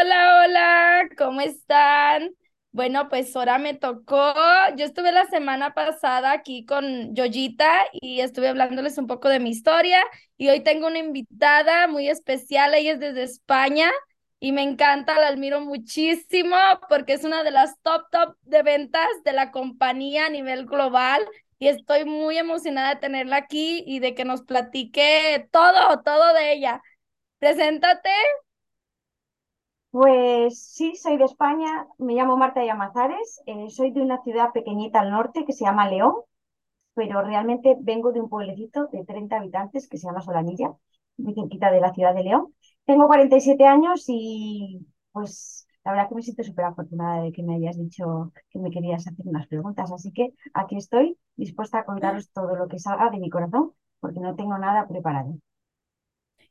Hola, hola, ¿cómo están? Bueno, pues ahora me tocó. Yo estuve la semana pasada aquí con Yoyita y estuve hablándoles un poco de mi historia y hoy tengo una invitada muy especial, ella es desde España y me encanta, la admiro muchísimo porque es una de las top, top de ventas de la compañía a nivel global y estoy muy emocionada de tenerla aquí y de que nos platique todo, todo de ella. Preséntate. Pues sí, soy de España, me llamo Marta Llamazares, eh, soy de una ciudad pequeñita al norte que se llama León, pero realmente vengo de un pueblecito de 30 habitantes que se llama Solanilla, muy cerquita de la ciudad de León. Tengo 47 años y pues la verdad que me siento súper afortunada de que me hayas dicho que me querías hacer unas preguntas, así que aquí estoy dispuesta a contaros todo lo que salga de mi corazón porque no tengo nada preparado.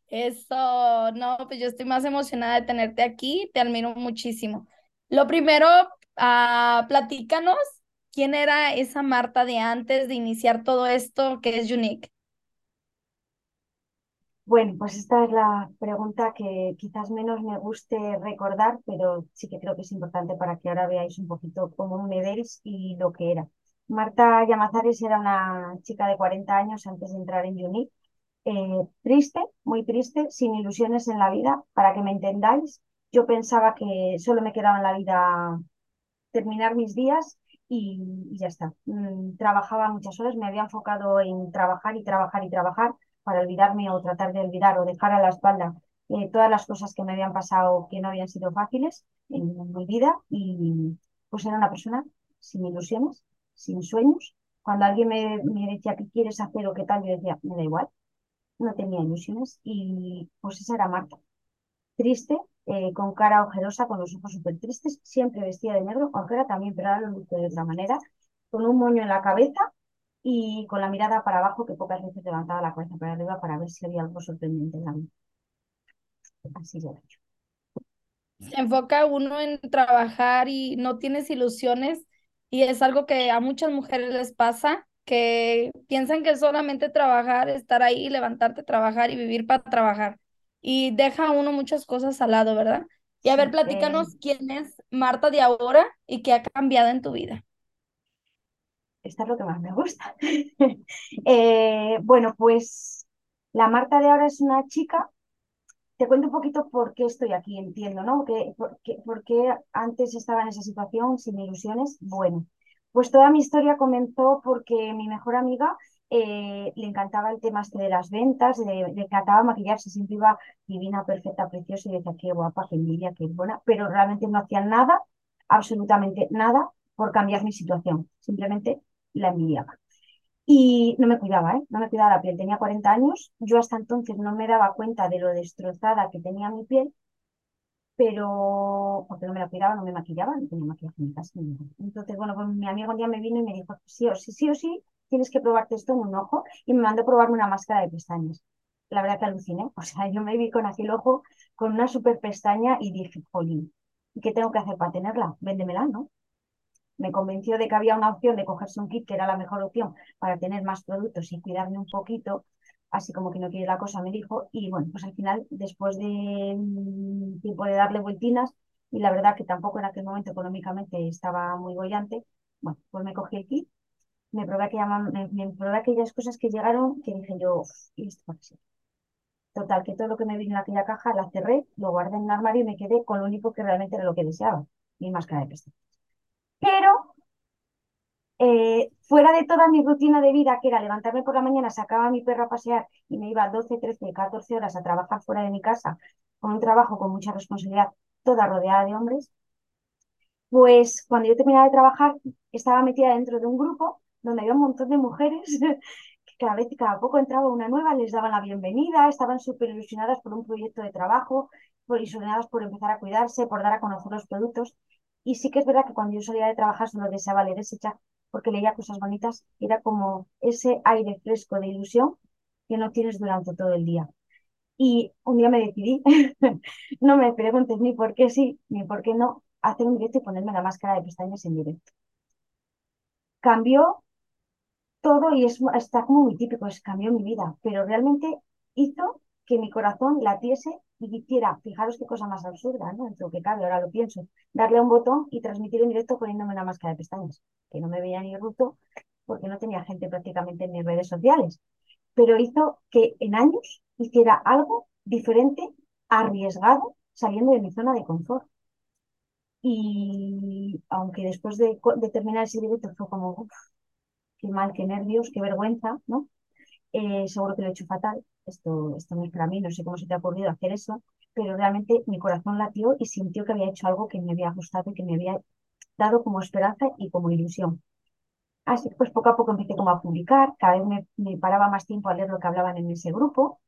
Eso, no, pues yo estoy más emocionada de tenerte aquí, te admiro muchísimo. Lo primero, uh, platícanos quién era esa Marta de antes de iniciar todo esto que es Unique. Bueno, pues esta es la pregunta que quizás menos me guste recordar, pero sí que creo que es importante para que ahora veáis un poquito cómo me veis y lo que era. Marta Llamazares era una chica de 40 años antes de entrar en Unique eh, triste, muy triste, sin ilusiones en la vida. Para que me entendáis, yo pensaba que solo me quedaba en la vida terminar mis días y, ya está. Mm, trabajaba muchas horas, me había enfocado en trabajar y trabajar y trabajar para olvidarme o tratar de olvidar o dejar a la espalda eh, todas las cosas que me habían pasado que no habían sido fáciles en, mi vida y pues era una persona sin ilusiones, sin sueños. Cuando alguien me, me decía qué quieres hacer o qué tal, yo decía, me da igual, no tenía ilusiones y pues esa era Marta. Triste, eh, con cara ojerosa, con los ojos súper tristes, siempre vestida de negro, aunque era también, pero ahora lo de otra manera, con un moño en la cabeza y con la mirada para abajo, que pocas veces levantaba la cabeza para arriba para ver si había algo sorprendente en la vida. Así yo hecho. Se enfoca uno en trabajar y no tienes ilusiones y es algo que a muchas mujeres les pasa que piensan que solamente trabajar, estar ahí, levantarte, trabajar y vivir para trabajar. Y deja uno muchas cosas al lado, ¿verdad? Y a ver, platícanos quién es Marta de ahora y qué ha cambiado en tu vida. Esta es lo que más me gusta. Eh, bueno, pues la Marta de ahora es una chica. Te cuento un poquito por qué estoy aquí, entiendo, ¿no? Que, por, qué, por qué antes estaba en esa situación sin ilusiones. Bueno, pues toda mi historia comenzó porque mi mejor amiga eh, le encantaba el tema este de las ventas, le, encantaba maquillarse, siempre iba divina, perfecta, preciosa y decía qué guapa, qué envidia, qué buena, pero realmente no hacía nada, absolutamente nada por cambiar mi situación, simplemente la envidiaba. Y no me cuidaba, ¿eh? no me cuidaba la piel, tenía 40 años, yo hasta entonces no me daba cuenta de lo destrozada que tenía mi piel pero porque no me la cuidaba, no me maquillaba, no tenía maquillaje en mi casa. Entonces, bueno, pues mi amigo un día me vino y me dijo, sí o sí, sí o sí, tienes que probarte esto en un ojo, y me mandó a probarme una máscara de pestañas. La verdad que aluciné, o sea, yo me vi con aquel ojo, con una super pestaña y dije, jolín, ¿qué tengo que hacer para tenerla? Véndemela, ¿no? Me convenció de que había una opción de cogerse un kit, que era la mejor opción para tener más productos y cuidarme un poquito, así como que no quiere la cosa, me dijo, y bueno, pues al final, después de un tiempo de darle vueltinas, y la verdad que tampoco en aquel momento económicamente estaba muy bollante, bueno, pues me cogí el kit, me probé, aquellas cosas que llegaron que dije yo, ¿y esto para qué Total, que todo lo que me vino en aquella caja la cerré, lo guardé en un armario y me quedé con lo único que realmente era lo que deseaba, mi máscara de pestañas. Pero eh, fuera de toda mi rutina de vida, que era levantarme por la mañana, sacaba a mi perro a pasear y me iba 12, 13, 14 horas a trabajar fuera de mi casa, con un trabajo con mucha responsabilidad, toda rodeada de hombres, pues cuando yo terminaba de trabajar, estaba metida dentro de un grupo donde había un montón de mujeres que cada vez, cada poco entraba una nueva, les daban la bienvenida, estaban súper ilusionadas por un proyecto de trabajo, por ilusionadas por empezar a cuidarse, por dar a conocer los productos. Y sí que es verdad que cuando yo salía de trabajar solo deseaba leer ese chat porque leía cosas bonitas, era como ese aire fresco de ilusión que no tienes durante todo el día. Y un día me decidí, no me preguntes ni por qué sí, ni por qué no, hacer un directo y ponerme la máscara de pestañas en directo. Cambió todo y es, está como muy típico, es cambió mi vida, pero realmente hizo que mi corazón latiese y hiciera, fijaros qué cosa más absurda, ¿no? Dentro que cabe, ahora lo pienso, darle a un botón y transmitir en directo poniéndome una máscara de pestañas, que no me veía ni ruto porque no tenía gente prácticamente en mis redes sociales, pero hizo que en años hiciera algo diferente, arriesgado, saliendo de mi zona de confort. Y aunque después de, terminar ese directo fue como, qué mal, qué nervios, qué vergüenza, ¿no? Eh, seguro que lo he hecho fatal, esto, esto no es para mí, no sé cómo se te ha ocurrido hacer eso, pero realmente mi corazón latió y sintió que había hecho algo que me había gustado y que me había dado como esperanza y como ilusión. Así pues poco a poco empecé como a publicar, cada vez me, me paraba más tiempo a leer lo que hablaban en ese grupo,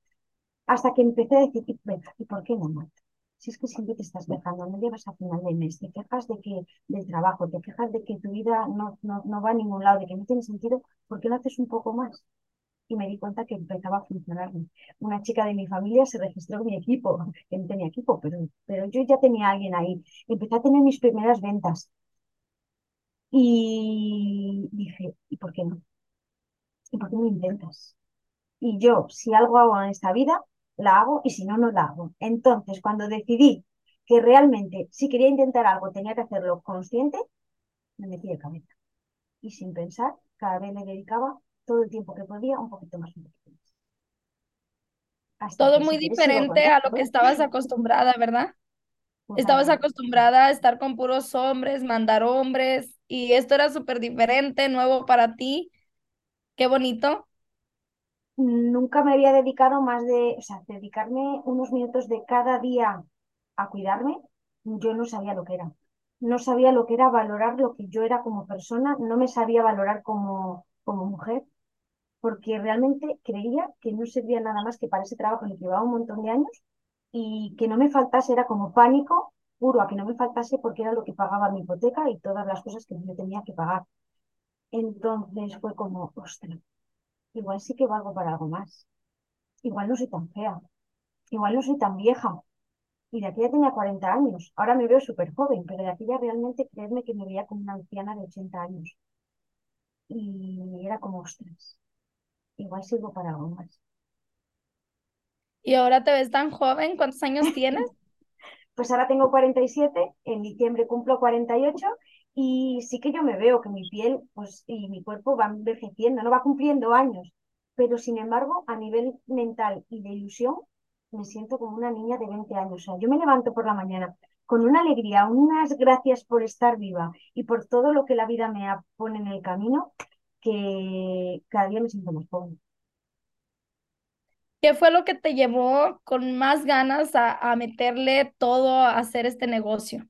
hasta que empecé a decir, ¿y por qué no, Marta? Si es que siempre te estás dejando, no llevas a final de mes, te quejas de que, del trabajo, te quejas de que tu vida no, no, no va a ningún lado, de que no tiene sentido, ¿por qué no haces un poco más? Y me di cuenta que empezaba a funcionar. Una chica de mi familia se registró en mi equipo, que no tenía equipo, pero, pero yo ya tenía a alguien ahí. Empecé a tener mis primeras ventas. Y dije, ¿y por qué no? ¿Y por qué no intentas? Y yo, si algo hago en esta vida, la hago y si no, no la hago. Entonces, cuando decidí que realmente si quería intentar algo tenía que hacerlo consciente, me metí de cabeza. Y sin pensar, cada vez le dedicaba todo el tiempo que podía, un poquito más. Más. todo muy diferente a lo que estabas acostumbrada, ¿verdad? Estabas acostumbrada a estar con puros hombres, mandar hombres, y esto era súper diferente, nuevo para ti. Qué bonito. Nunca me había dedicado más de, o sea, dedicarme unos minutos de cada día a cuidarme, yo no sabía lo que era. No sabía lo que era valorar lo que yo era como persona, no me sabía valorar como, como mujer, porque realmente creía que no servía nada más que para ese trabajo en el que llevaba un montón de años y que no me faltase era como pánico puro a que no me faltase porque era lo que pagaba mi hipoteca y todas las cosas que yo tenía que pagar. Entonces fue como, ostras, igual sí que valgo para algo más. Igual no soy tan fea. Igual no soy tan vieja. Y de aquí ya tenía 40 años. Ahora me veo súper joven, pero de aquí ya realmente creerme que me veía como una anciana de 80 años. Y era como, ostras, igual sirvo para algo más. ¿Y ahora te ves tan joven? ¿Cuántos años tienes? pues ahora tengo 47, en diciembre cumplo 48 y sí que yo me veo que mi piel pues, y mi cuerpo van envejeciendo, no va cumpliendo años, pero sin embargo a nivel mental y de ilusión me siento como una niña de 20 años. O sea, yo me levanto por la mañana con una alegría, unas gracias por estar viva y por todo lo que la vida me pone en el camino, que cada día me siento más joven. ¿Qué fue lo que te llevó con más ganas a, meterle todo a hacer este negocio?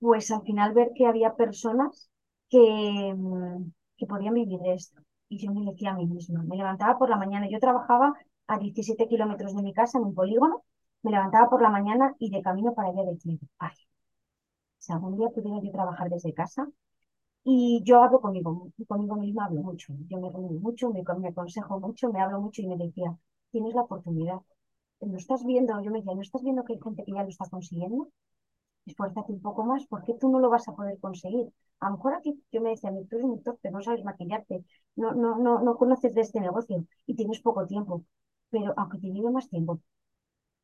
Pues al final ver que había personas que, mm, que podían vivir de esto. Y yo me decía a mí misma, me levantaba por la mañana, yo trabajaba a 17 kilómetros de mi casa en un polígono, me levantaba por la mañana y de camino para allá decía, ay, si algún día pudiera yo trabajar desde casa, y yo hablo conmigo, conmigo misma hablo mucho. Yo me reúno mucho, me, me aconsejo mucho, me hablo mucho y me decía, tienes la oportunidad. ¿No estás viendo? Yo me decía, ¿no estás viendo que hay gente que ya lo está consiguiendo? Esfuérzate un poco más, porque tú no lo vas a poder conseguir. A lo mejor aquí yo me decía, tú eres muy torpe, no sabes maquillarte, no, no, no, no conoces de este negocio y tienes poco tiempo. Pero aunque te lleve más tiempo, o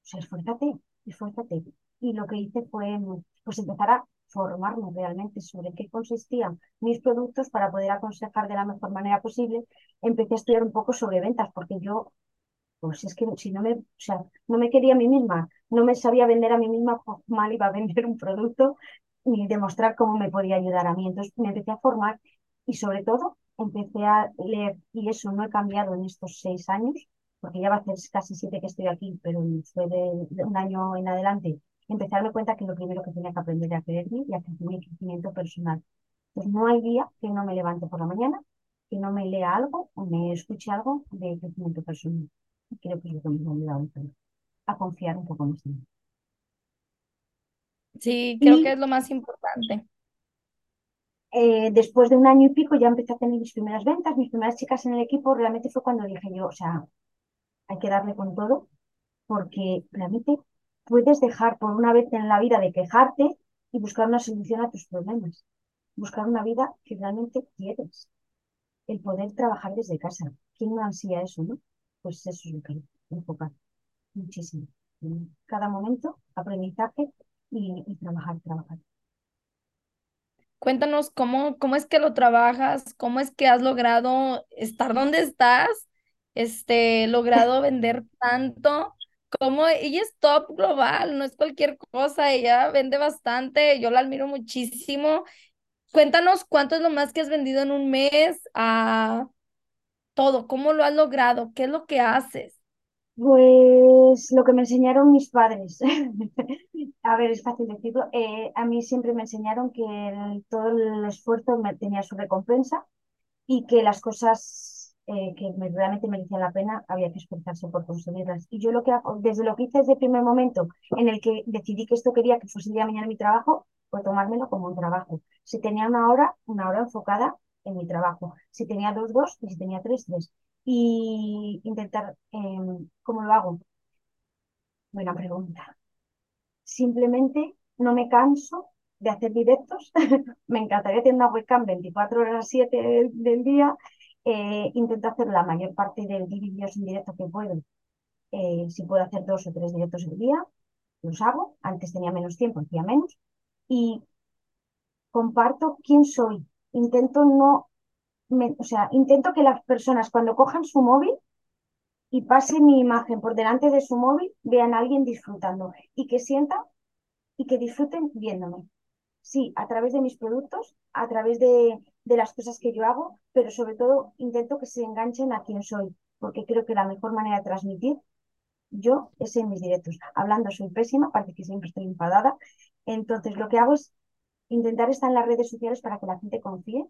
sea, esfuérzate, esfuérzate. Y lo que hice fue pues empezar a formarme realmente sobre qué consistían mis productos para poder aconsejar de la mejor manera posible, empecé a estudiar un poco sobre ventas, porque yo, pues es que si no me, o sea, no me quería a mí misma, no me sabía vender a mí misma, mal iba a vender un producto ni demostrar cómo me podía ayudar a mí. Entonces me empecé a formar y sobre todo empecé a leer, y eso no he cambiado en estos seis años, porque ya va a ser casi siete que estoy aquí, pero fue de un año en adelante empecé a darme cuenta que lo primero que tenía que aprender era quererme y hacer mi crecimiento personal. Pues no hay día que no me levante por la mañana, que no me lea algo o me escuche algo de crecimiento personal. Creo que es lo que me ha ayudado a confiar un poco más en mí. Sí, creo que es lo más importante. Eh, después de un año y pico ya empecé a tener mis primeras ventas, mis primeras chicas en el equipo, realmente fue cuando dije yo, o sea, hay que darle con todo, porque realmente puedes dejar por una vez en la vida de quejarte y buscar una solución a tus problemas. Buscar una vida que realmente quieres. El poder trabajar desde casa. ¿Quién no ansía eso, no? Pues eso es lo que enfocar. muchísimo. Cada momento, aprendizaje y, y trabajar, trabajar. Cuéntanos cómo, cómo es que lo trabajas, cómo es que has logrado estar donde estás, este, logrado vender tanto, cómo ella es top global, no es cualquier cosa, ella vende bastante, yo la admiro muchísimo. Cuéntanos cuánto es lo más que has vendido en un mes, a todo, cómo lo has logrado, qué es lo que haces. Pues lo que me enseñaron mis padres. A ver, es fácil decirlo. Eh, a mí siempre me enseñaron que todo el esfuerzo tenía su recompensa y que las cosas eh, que me- realmente merecían la pena había que esforzarse por conseguirlas. Y yo lo que hago, desde lo que hice desde el primer momento en el que decidí que esto quería que fuese día mañana mi trabajo, fue tomármelo como un trabajo. Si tenía una hora, una hora enfocada en mi trabajo. Si tenía dos, dos, y si tenía tres, tres. Y intentar, em, ¿cómo lo hago? Buena pregunta. Simplemente no me canso de hacer directos. Me encantaría tener una webcam 24 horas 7 del, del día. Eh, intento hacer la mayor parte de vídeos en directo que puedo. Eh, si puedo hacer dos o tres directos al día, los hago. Antes tenía menos tiempo, hacía menos. Y comparto quién soy. Intento no, o sea, intento que las personas cuando cojan su móvil y pase mi imagen por delante de su móvil, vean a alguien disfrutando y que sientan y que disfruten viéndome. Sí, a través de mis productos, a través de, de las cosas que yo hago, pero sobre todo intento que se enganchen a quién soy, porque creo que la mejor manera de transmitir yo es en mis directos. Hablando soy pésima, parece que siempre estoy enfadada. Entonces lo que hago es intentar estar en las redes sociales para que la gente confíe,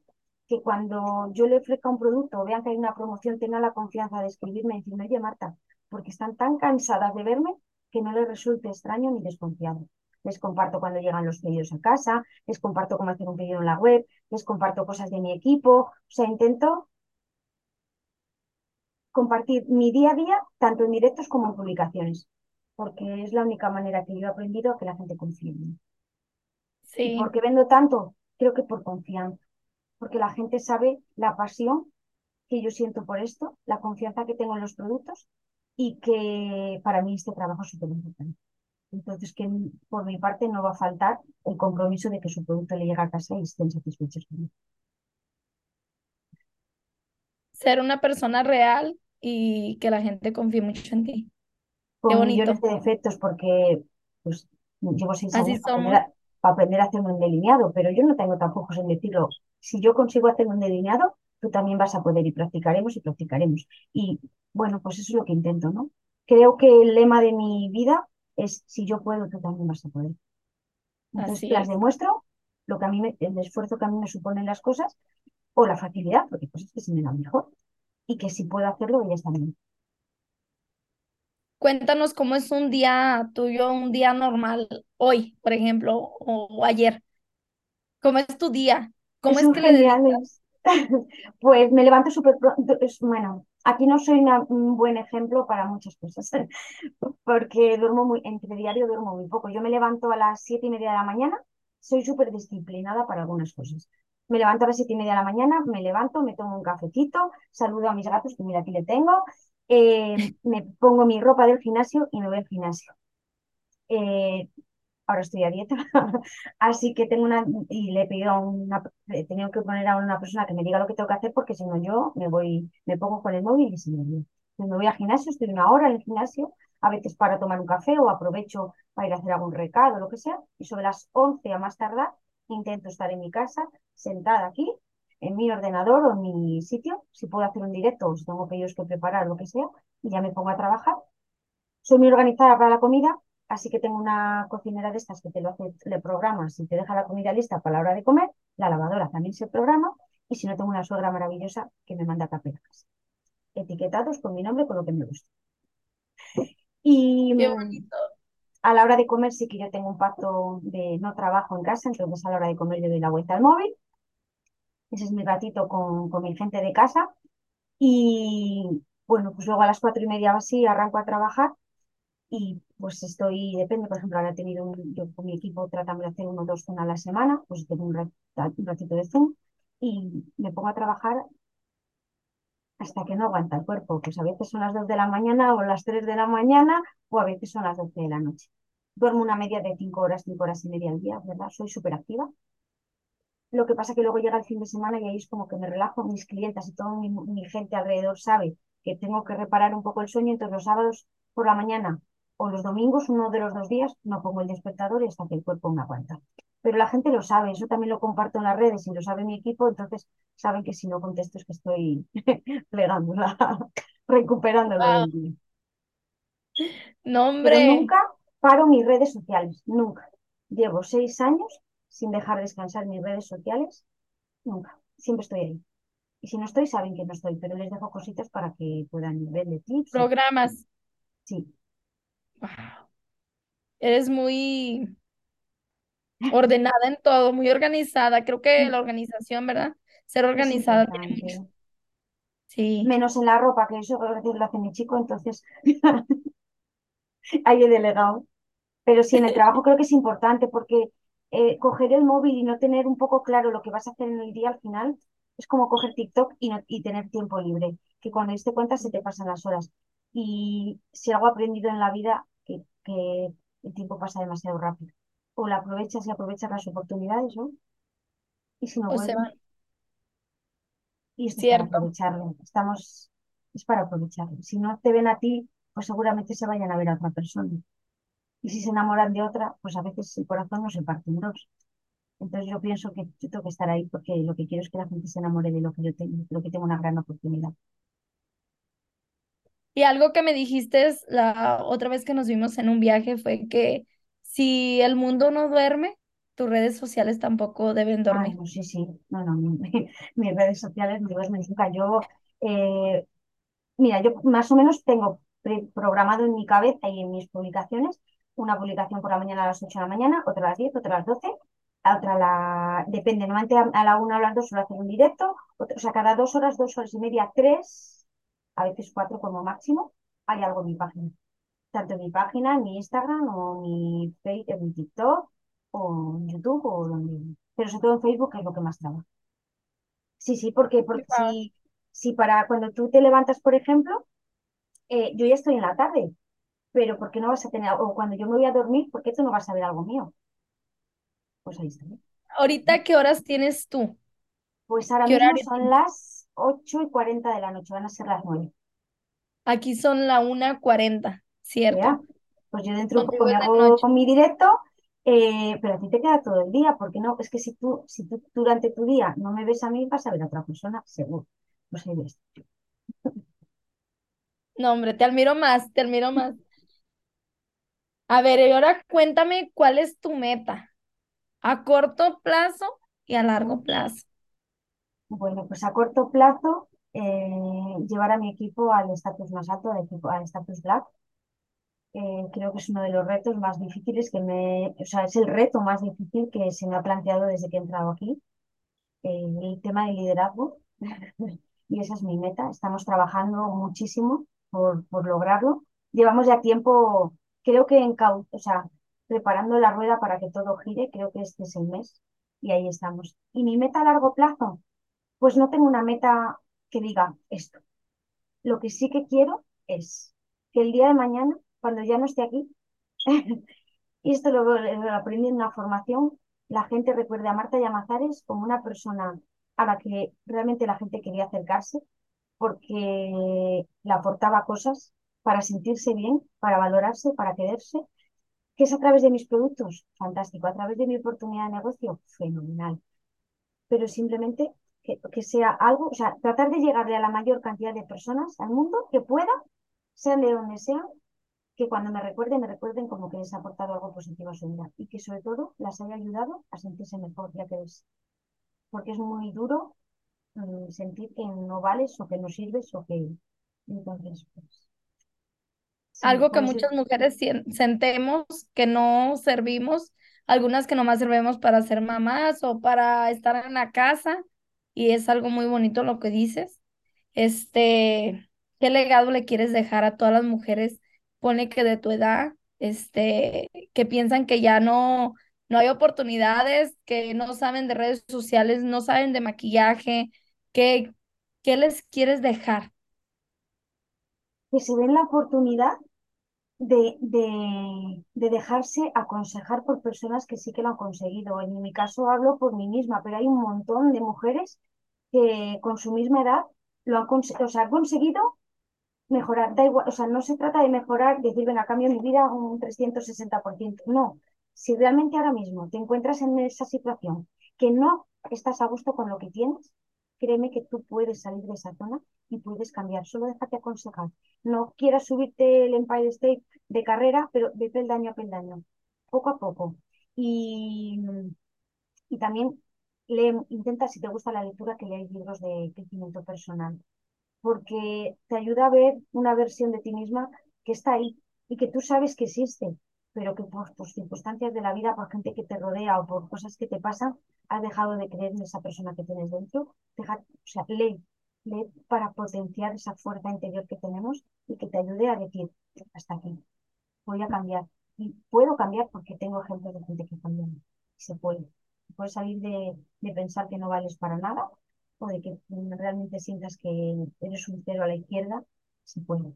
que cuando yo le ofrezca un producto o vean que hay una promoción, tengan la confianza de escribirme y decirme, oye Marta, porque están tan cansadas de verme que no les resulte extraño ni desconfiado. Les comparto cuando llegan los pedidos a casa, les comparto cómo hacer un pedido en la web, les comparto cosas de mi equipo, o sea, intento compartir mi día a día, tanto en directos como en publicaciones, porque es la única manera que yo he aprendido a que la gente confíe en mí. ¿Y por Sí, qué vendo tanto? Creo que por confianza, porque la gente sabe la pasión que yo siento por esto, la confianza que tengo en los productos y que para mí este trabajo es súper importante. Entonces, que por mi parte no va a faltar el compromiso de que su producto le llegue a casa y estén satisfechos con él. ser una persona real y que la gente confíe mucho en ti. Qué Con millones bonito. de defectos, porque pues, llevo seis Así años para aprender, somos. a, para aprender a hacer un delineado, pero yo no tengo tampoco en decirlo. Si yo consigo hacer un delineado, tú también vas a poder y practicaremos y practicaremos. Y bueno, pues eso es lo que intento, ¿no? Creo que el lema de mi vida es, si yo puedo, tú también vas a poder. Entonces Así las es. demuestro, lo que a mí me- el esfuerzo que a mí me suponen las cosas, o la facilidad, porque hay cosas que se me dan mejor, y que si puedo hacerlo, ellas también. Cuéntanos cómo es un día tuyo, un día normal hoy, por ejemplo, o, o ayer. ¿Cómo es tu día? ¿Cómo es Son que le. Pues me levanto súper pronto. es- Bueno, aquí no soy un buen ejemplo para muchas cosas, porque duermo muy, entre diario duermo muy poco. Yo me levanto a las siete y media de la mañana, soy súper disciplinada para algunas cosas. Me levanto a las siete y media de la mañana, me levanto, me tomo un cafecito, saludo a mis gatos, que mira, aquí le tengo, eh, me pongo mi ropa del gimnasio y me voy al gimnasio. Eh, ahora estoy a dieta, así que tengo una, y le he pedido a una, he tenido que poner a una persona que me diga lo que tengo que hacer porque si no yo me voy, me pongo con el móvil y se me. Entonces me voy al gimnasio, estoy una hora en el gimnasio, a veces para tomar un café o aprovecho para ir a hacer algún recado lo que sea, y sobre las 11 a más tardar intento estar en mi casa, sentada aquí, en mi ordenador o en mi sitio, si puedo hacer un directo o si tengo pedidos que preparar, lo que sea, y ya me pongo a trabajar soy muy organizada para la comida, así que tengo una cocinera de estas que te lo hace, le programas y te deja la comida lista para la hora de comer. La lavadora también se programa. Y si no, tengo una suegra maravillosa que me manda capelas etiquetados con mi nombre, con lo que me gusta. Y Qué mm, bonito. a la hora de comer sí que yo tengo un pacto de no trabajo en casa, entonces a la hora de comer le doy la vuelta al móvil. Ese es mi ratito con, con mi gente de casa. Y bueno, pues luego a las cuatro y media así arranco a trabajar y pues estoy, depende, por ejemplo, ahora he tenido un, yo con mi equipo tratamos de hacer uno o dos Zoom a la semana, pues tengo un, rat- un ratito de Zoom y me pongo a trabajar hasta que no aguanta el cuerpo. Pues a veces son las 2 de la mañana o las 3 de la mañana o a veces son las 12 de la noche. Duermo una media de 5 horas, 5 horas y media al día, ¿verdad? Soy súper activa. Lo que pasa que luego llega el fin de semana y ahí es como que me relajo, mis clientes y toda mi, mi gente alrededor sabe que tengo que reparar un poco el sueño, entonces los sábados por la mañana o los domingos, uno de los dos días, no pongo el despertador y hasta que el cuerpo me aguanta. Pero la gente lo sabe, eso también lo comparto en las redes y lo sabe mi equipo, entonces saben que si no contesto es que estoy plegándola, recuperándolo del día. No, Pero hombre, nunca paro mis redes sociales, nunca. Llevo seis años sin dejar descansar mis redes sociales, nunca. Siempre estoy ahí. Y si no estoy, saben que no estoy, pero les dejo cositas para que puedan ver de tips. programas. Sí, Wow. Eres muy ordenada en todo, muy organizada. Creo que la organización, ¿verdad? Ser organizada tiene mucho. Sí, Menos en la ropa, que eso lo hace mi chico, entonces ahí he delegado. Pero sí, en el trabajo creo que es importante porque eh, coger el móvil y no tener un poco claro lo que vas a hacer en el día al final es como coger TikTok y, no- y tener tiempo libre, que cuando te cuenta se te pasan las horas. Y si algo he aprendido en la vida, que, el tiempo pasa demasiado rápido. O la aprovechas y aprovechas las oportunidades, ¿no? Y si no o se van, vuelven, y esto es para cierto. aprovecharlo. Estamos, es para aprovecharlo. Si no te ven a ti, pues seguramente se vayan a ver a otra persona. Y si se enamoran de otra, pues a veces el corazón no se parte en dos. Entonces yo pienso que yo tengo que estar ahí porque lo que quiero es que la gente se enamore de lo que yo tengo, creo que tengo una gran oportunidad. Y algo que me dijiste la otra vez que nos vimos en un viaje fue que si el mundo no duerme, tus redes sociales tampoco deben dormir. no, sí, sí, no, no, mi- mis redes sociales no duermen nunca. Yo, eh, mira, yo más o menos tengo programado en mi cabeza y en mis publicaciones una publicación por la mañana a las 8 de la mañana, otra a las 10, otra a las 12, a otra a la... Depende, normalmente a, a la 1 o a las 2 suelo hacer un directo, otra- o sea, cada dos horas, dos horas y media, tres, a veces cuatro como máximo, hay algo en mi página. tanto en mi página, en mi Instagram o mi Facebook, en mi TikTok o en YouTube o donde. Pero sobre todo en Facebook, que es lo que más trabajo. Sí, sí, porque, porque si, si para cuando tú te levantas, por ejemplo, eh, yo ya estoy en la tarde, pero ¿por qué no vas a tener, o cuando yo me voy a dormir, ¿por qué tú no vas a ver algo mío? Pues ahí está. ¿Ahorita qué horas tienes tú? Pues ahora ¿Qué mismo son las 8 y 40 de la noche, van a ser las 9. Aquí son la una cuarenta, ¿Ya? ¿cierto? Pues yo dentro de un poco me hago con mi directo, eh, pero a ti te queda todo el día, porque no, es que si tú, si tú durante tu día no me ves a mí, vas a ver a otra persona, seguro. Pues ahí ves. No, hombre, te admiro más, te admiro más. A ver, y ahora cuéntame cuál es tu meta a corto plazo y a largo plazo. Bueno, pues a corto plazo, eh, llevar a mi equipo al estatus más alto, al equipo, al estatus Black. Creo que es uno de los retos más difíciles que me, o sea, es el reto más difícil que se me ha planteado desde que he entrado aquí. eh, el tema del liderazgo. Y esa es mi meta. Estamos trabajando muchísimo por, por lograrlo. Llevamos ya tiempo, creo que en, o sea, preparando la rueda para que todo gire. Creo que este es el mes y ahí estamos. ¿Y mi meta a largo plazo? Pues no tengo una meta que diga esto. Lo que sí que quiero es que el día de mañana, cuando ya no esté aquí, y esto lo, aprendí en una formación, la gente recuerde a Marta Llamazares como una persona a la que realmente la gente quería acercarse porque le aportaba cosas para sentirse bien, para valorarse, para quererse, que es a través de mis productos, fantástico, a través de mi oportunidad de negocio, fenomenal, pero simplemente que, que sea algo, o sea, tratar de llegarle a la mayor cantidad de personas al mundo que pueda, sean de donde sean, que cuando me recuerden, me recuerden como que les ha aportado algo positivo a su vida y que sobre todo las haya ayudado a sentirse mejor, ya que es, porque es muy duro mm, sentir que no vales o que no sirves o que... Entonces, pues, sí, Algo que muchas mujeres sentemos que no servimos, algunas que nomás servimos para ser mamás o para estar en la casa, y es algo muy bonito lo que dices. Este, ¿qué legado le quieres dejar a todas las mujeres, pone que de tu edad, este, que piensan que ya no, no hay oportunidades, que no saben de redes sociales, no saben de maquillaje, ¿qué, qué les quieres dejar? que se den la oportunidad de, de, de, dejarse aconsejar por personas que sí que lo han conseguido. En mi caso hablo por mí misma, pero hay un montón de mujeres que con su misma edad lo han, o sea, han conseguido mejorar. Da igual, o sea, no se trata de mejorar, decir, venga, cambio mi vida un 360%. No, si realmente ahora mismo te encuentras en esa situación que no estás a gusto con lo que tienes, créeme que tú puedes salir de esa zona y puedes cambiar. Solo déjate aconsejar. No quieras subirte el Empire State de carrera, pero de peldaño a peldaño, poco a poco. Y, y también lee, intenta, si te gusta la lectura, que leáis libros de crecimiento personal, porque te ayuda a ver una versión de ti misma que está ahí y que tú sabes que existe, pero que por, tus circunstancias de la vida, por gente que te rodea o por cosas que te pasan, has dejado de creer en esa persona que tienes dentro. Deja, o sea, lee, lee para potenciar esa fuerza interior que tenemos y que te ayude a decir, hasta aquí, voy a cambiar. Y puedo cambiar porque tengo ejemplos de gente que cambia. Se puede. Puedes salir de, de pensar que no vales para nada o de que realmente sientas que eres un cero a la izquierda, se puede.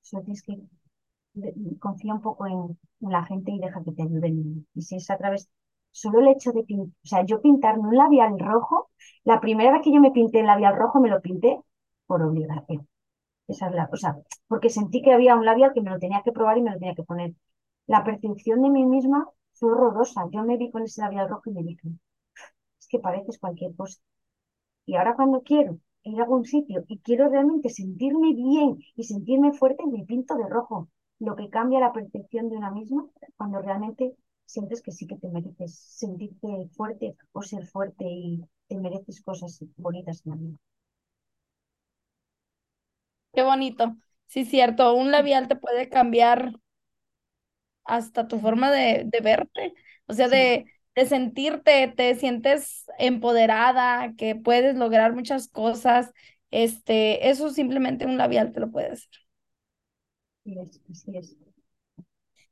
Solo tienes que confía un poco en, la gente y deja que te ayuden. Y si es a través, solo el hecho de pintar, o sea, yo pintarme un labial rojo, la primera vez que yo me pinté el labial rojo me lo pinté por obligación. Esa es la, o sea, porque sentí que había un labial que me lo tenía que probar y me lo tenía que poner. La percepción de mí misma fue horrorosa. Yo me vi con ese labial rojo y me dije, es que pareces cualquier cosa. Y ahora cuando quiero ir a algún sitio y quiero realmente sentirme bien y sentirme fuerte, me pinto de rojo lo que cambia la percepción de una misma cuando realmente sientes que sí que te mereces sentirte fuerte o ser fuerte y te mereces cosas bonitas en la vida. Qué bonito. Sí, cierto. Un labial te puede cambiar hasta tu forma de, verte. O sea, de, de sentirte, te sientes empoderada, que puedes lograr muchas cosas. Este, eso simplemente un labial te lo puede hacer.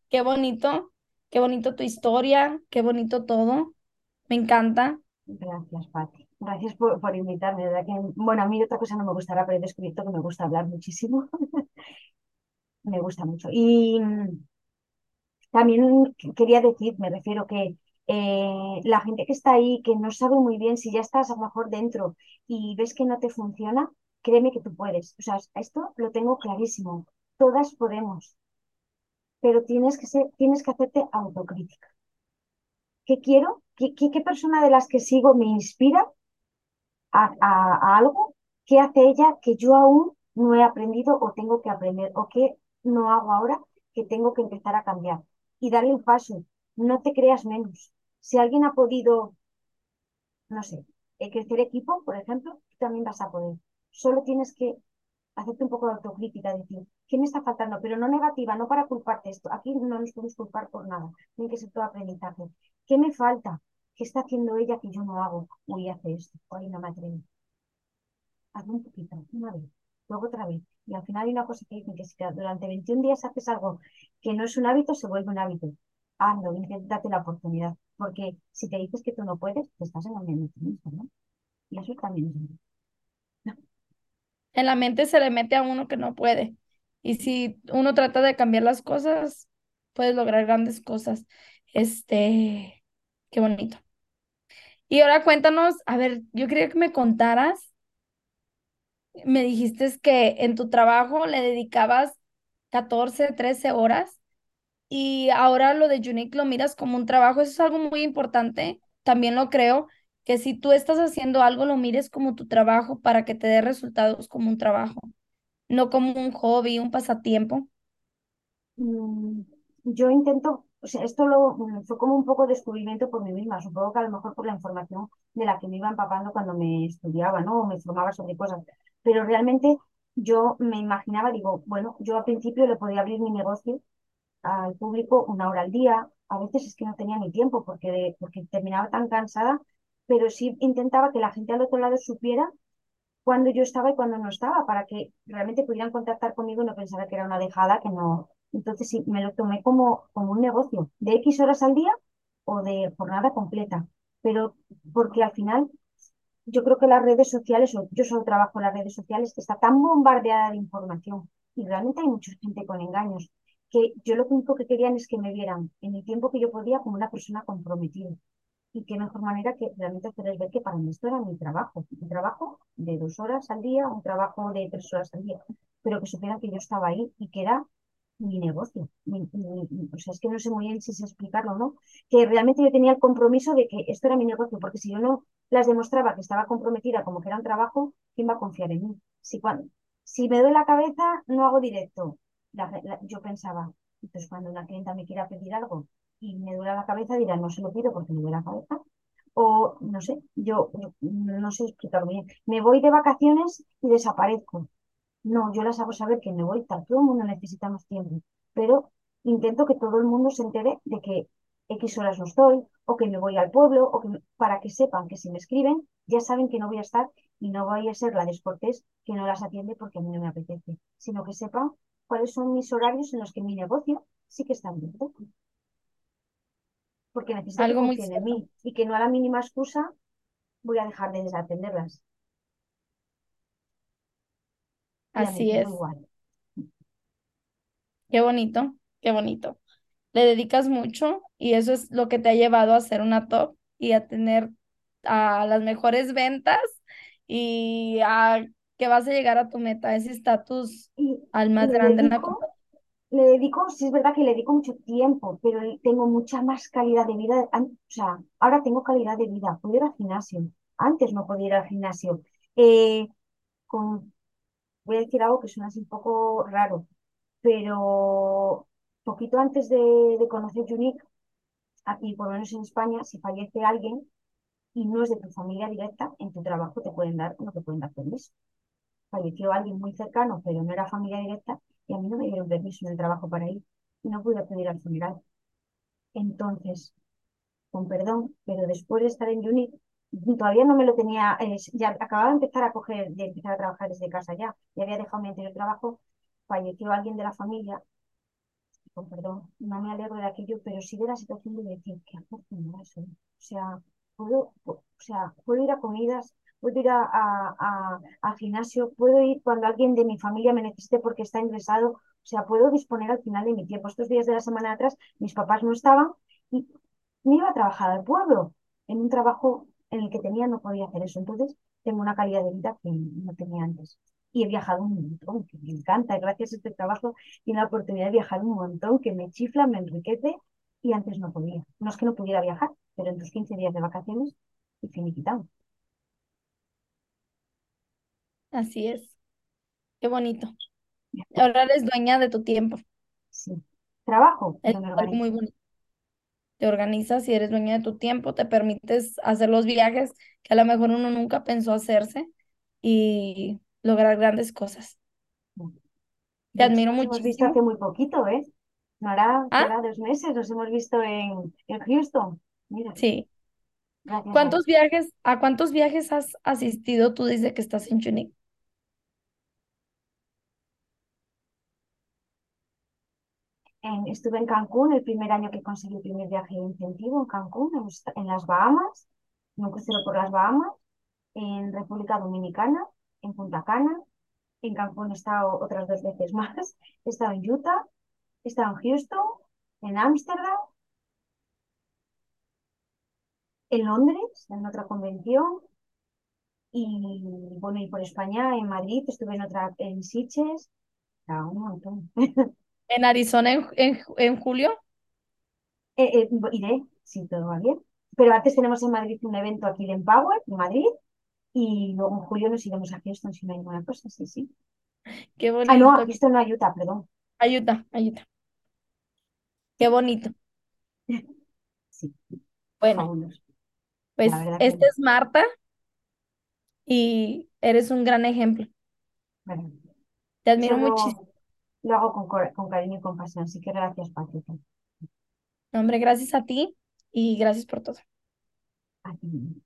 Qué bonito, qué bonito tu historia, qué bonito todo. Me encanta. Gracias, Pati. Gracias por, por invitarme. verdad que, bueno, a mí otra cosa no me gustará, pero he descubierto que me gusta hablar muchísimo. me gusta mucho. Y mm, también quería decir, me refiero que eh, la gente que está ahí, que no sabe muy bien si ya estás a lo mejor dentro y ves que no te funciona, créeme que tú puedes. O sea, esto lo tengo clarísimo todas podemos, pero tienes que, ser, tienes que hacerte autocrítica. ¿Qué quiero? ¿Qué, persona de las que sigo me inspira a, a, algo? ¿Qué hace ella que yo aún no he aprendido o tengo que aprender? ¿O qué no hago ahora que tengo que empezar a cambiar? Y darle un paso. No te creas menos. Si alguien ha podido, no sé, eh, crecer equipo, por ejemplo, tú también vas a poder. Solo tienes que hacerte un poco de autocrítica, decir, ¿qué me está faltando? Pero no negativa, no para culparte esto. Aquí no nos podemos culpar por nada. Tiene que ser todo aprendizaje. ¿Qué me falta? ¿Qué está haciendo ella que yo no hago? Hoy hace esto, hoy no me atrevo. Hazlo un poquito, una vez, luego otra vez. Y al final hay una cosa que dicen que si durante 21 días haces algo que no es un hábito, se vuelve un hábito. Hazlo, date la oportunidad. Porque si te dices que tú no puedes, te estás engañando a ti mismo, ¿no? Y eso también es en la mente se le mete a uno que no puede. Y si uno trata de cambiar las cosas, puedes lograr grandes cosas. Este, qué bonito. Y ahora cuéntanos, a ver, yo quería que me contaras, me dijiste que en tu trabajo le dedicabas 14, 13 horas y ahora lo de Unique lo miras como un trabajo, eso es algo muy importante, también lo creo, que si tú estás haciendo algo, lo mires como tu trabajo para que te dé resultados como un trabajo, no como un hobby, un pasatiempo. Mm, yo intento, o sea, esto lo, fue como un poco descubrimiento por mí misma, supongo que a lo mejor por la información de la que me iba empapando cuando me estudiaba, ¿no? O me formaba sobre cosas, pero realmente yo me imaginaba, digo, bueno, yo al principio le podía abrir mi negocio al público una hora al día, a veces es que no tenía ni tiempo porque, porque terminaba tan cansada pero sí intentaba que la gente al otro lado supiera cuándo yo estaba y cuándo no estaba, para que realmente pudieran contactar conmigo y no pensara que era una dejada, que no. Entonces sí, me lo tomé como, como un negocio, de X horas al día o de jornada completa, pero porque al final yo creo que las redes sociales, o yo solo trabajo en las redes sociales, está tan bombardeada de información, Y realmente hay mucha gente con engaños, que yo lo único que querían es que me vieran en el tiempo que yo podía como una persona comprometida. Y qué mejor manera que realmente hacerles ver que para mí esto era mi trabajo. Mi trabajo de dos horas al día, un trabajo de tres horas al día. Pero que supieran que yo estaba ahí y que era mi negocio. o sea, es que no sé muy bien si se explicarlo o no. Que realmente yo tenía el compromiso de que esto era mi negocio, porque si yo no las demostraba que estaba comprometida como que era un trabajo, ¿quién va a confiar en mí? Si, cuando, si me doy la cabeza, no hago directo. yo pensaba, entonces cuando una clienta me quiera pedir algo y me duele la cabeza, dirá, no se lo pido porque me duele la cabeza. O no sé, yo no sé explicarlo bien. Me voy de vacaciones y desaparezco. No, yo las hago saber que me voy, tal, todo el mundo necesita más tiempo, pero intento que todo el mundo se entere de que X horas no estoy, o que me voy al pueblo, o que para que sepan que si me escriben, ya saben que no voy a estar y no voy a ser la descortés que no las atiende porque a mí no me apetece, sino que sepan cuáles son mis horarios en los que mi negocio sí que está abierto. Porque necesito Algo que confíen en mí y que no a la mínima excusa voy a dejar de desatenderlas. Así es. Qué bonito, qué bonito. Le dedicas mucho y eso es lo que te ha llevado a ser una top y a tener a las mejores ventas y a que vas a llegar a tu meta, ese estatus al más grande en la compañía. Le dedico, sí es verdad que le dedico mucho tiempo, pero tengo mucha más calidad de vida. O sea, ahora tengo calidad de vida. Puedo ir al gimnasio. Antes no podía ir al gimnasio. Eh, con voy a decir algo que suena así un poco raro, pero poquito antes de, conocer Unique, aquí por lo menos en España, si fallece alguien y no es de tu familia directa, en tu trabajo te pueden dar, no te pueden dar permiso. Falleció alguien muy cercano, pero no era familia directa, y a mí no me dieron permiso en el trabajo para ir, y no pude acudir al funeral. Entonces, con perdón, pero después de estar en Unique, todavía no me lo tenía, eh, ya acababa de empezar a coger, de empezar a trabajar desde casa ya, y había dejado mi anterior trabajo, falleció alguien de la familia, con perdón, no me alegro de aquello, pero sí de la situación de decir, qué afortunada soy. O sea, puedo, o sea, puedo ir a comidas, puedo ir a, gimnasio, puedo ir cuando alguien de mi familia me necesite porque está ingresado, o sea, puedo disponer al final de mi tiempo. Estos días de la semana atrás, mis papás no estaban y me iba a trabajar al pueblo, en un trabajo en el que tenía no podía hacer eso. Entonces, tengo una calidad de vida que no tenía antes. Y he viajado un montón, que me encanta. Gracias a este trabajo y la oportunidad de viajar un montón, que me chifla, me enriquece y antes no podía. No es que no pudiera viajar, pero en tus 15 días de vacaciones y finiquitamos. Así es. Qué bonito. Ahora eres dueña de tu tiempo. Sí. Trabajo. Es algo muy bonito te organizas y eres dueña de tu tiempo, te permites hacer los viajes que a lo mejor uno nunca pensó hacerse y lograr grandes cosas. Te admiro mucho. Hemos visto hace muy poquito, ¿eh? No hará, ¿Ah? dos meses, nos hemos visto en, en Houston. Mira. Sí. ¿Cuántos viajes, a cuántos viajes has asistido tú desde que estás en Chunic? Estuve en Cancún el primer año que conseguí el primer viaje de incentivo en Cancún, en, las Bahamas, en un por las Bahamas, en República Dominicana, en Punta Cana, en Cancún he estado otras dos veces más, he estado en Utah, he estado en Houston, en Ámsterdam, en Londres, en otra convención, y bueno, y por España, en Madrid, estuve en otra, en Sitges, un montón. ¿En Arizona en, en, julio? Eh, eh, iré, si todo va bien. Pero antes tenemos en Madrid un evento aquí en Power, en Madrid, y luego en julio nos iremos a Houston si no hay ninguna cosa, sí, sí. Qué bonito. Ah, no, a Houston no, ayuda, perdón. Ayuda, ayuda. Qué bonito. Sí. Bueno, pues esta es Marta y eres un gran ejemplo. Te admiro muchísimo lo hago con, con cariño y compasión. Así que gracias, Patricia. Hombre, gracias a ti y gracias por todo. A ti.